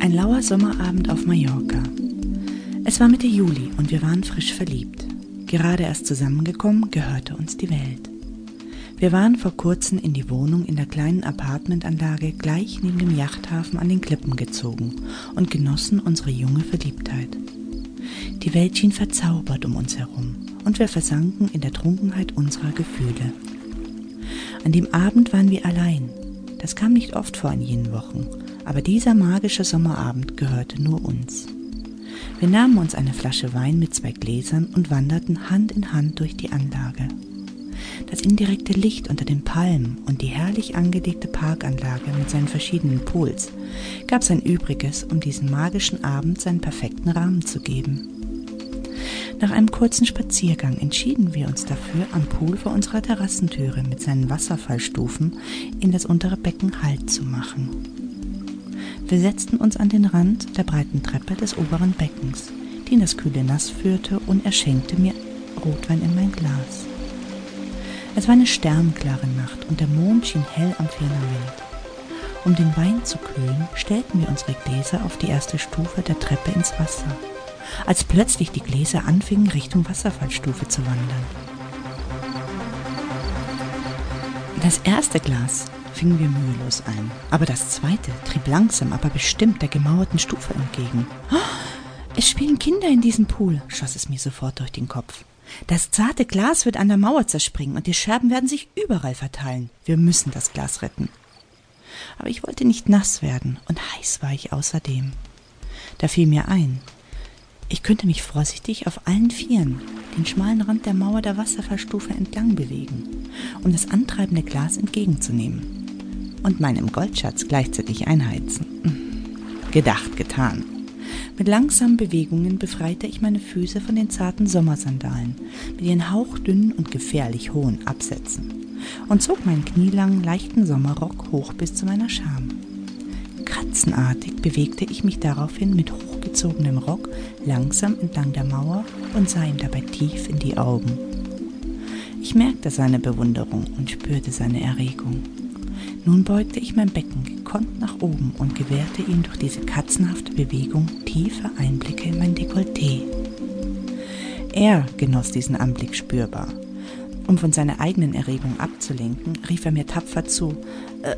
Ein lauer Sommerabend auf Mallorca. Es war Mitte Juli und wir waren frisch verliebt. Gerade erst zusammengekommen, gehörte uns die Welt. Wir waren vor kurzem in die Wohnung in der kleinen Apartmentanlage gleich neben dem Yachthafen an den Klippen gezogen und genossen unsere junge Verliebtheit. Die Welt schien verzaubert um uns herum und wir versanken in der Trunkenheit unserer Gefühle. An dem Abend waren wir allein. Das kam nicht oft vor in jenen Wochen, aber dieser magische Sommerabend gehörte nur uns. Wir nahmen uns eine Flasche Wein mit zwei Gläsern und wanderten Hand in Hand durch die Anlage. Das indirekte Licht unter den Palmen und die herrlich angelegte Parkanlage mit seinen verschiedenen Pools gab sein Übriges, um diesen magischen Abend seinen perfekten Rahmen zu geben. Nach einem kurzen Spaziergang entschieden wir uns dafür, am Pool vor unserer Terrassentüre mit seinen Wasserfallstufen in das untere Becken Halt zu machen. Wir setzten uns an den Rand der breiten Treppe des oberen Beckens, die in das kühle Nass führte, und er schenkte mir Rotwein in mein Glas. Es war eine sternklare Nacht und der Mond schien hell am Firmament. Um den Wein zu kühlen, stellten wir unsere Gläser auf die erste Stufe der Treppe ins Wasser, als plötzlich die Gläser anfingen, Richtung Wasserfallstufe zu wandern. Das erste Glas fingen wir mühelos ein, aber das zweite trieb langsam, aber bestimmt der gemauerten Stufe entgegen. Oh, es spielen Kinder in diesem Pool, schoss es mir sofort durch den Kopf. Das zarte Glas wird an der Mauer zerspringen und die Scherben werden sich überall verteilen. Wir müssen das Glas retten. Aber ich wollte nicht nass werden und heiß war ich außerdem. Da fiel mir ein, ich könnte mich vorsichtig auf allen Vieren den schmalen Rand der Mauer der Wasserfallstufe entlang bewegen, um das antreibende Glas entgegenzunehmen und meinem Goldschatz gleichzeitig einheizen. Gedacht, getan. Mit langsamen Bewegungen befreite ich meine Füße von den zarten Sommersandalen mit ihren hauchdünnen und gefährlich hohen Absätzen und zog meinen knielangen, leichten Sommerrock hoch bis zu meiner Scham. Katzenartig bewegte ich mich daraufhin mit hochgezogenem Rock langsam entlang der Mauer und sah ihm dabei tief in die Augen. Ich merkte seine Bewunderung und spürte seine Erregung. Nun beugte ich mein Becken gekonnt nach oben und gewährte ihm durch diese katzenhafte Bewegung tiefe Einblicke in mein Dekolleté. Er genoss diesen Anblick spürbar. Um von seiner eigenen Erregung abzulenken, rief er mir tapfer zu: äh,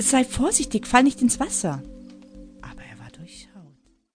Sei vorsichtig, fall nicht ins Wasser.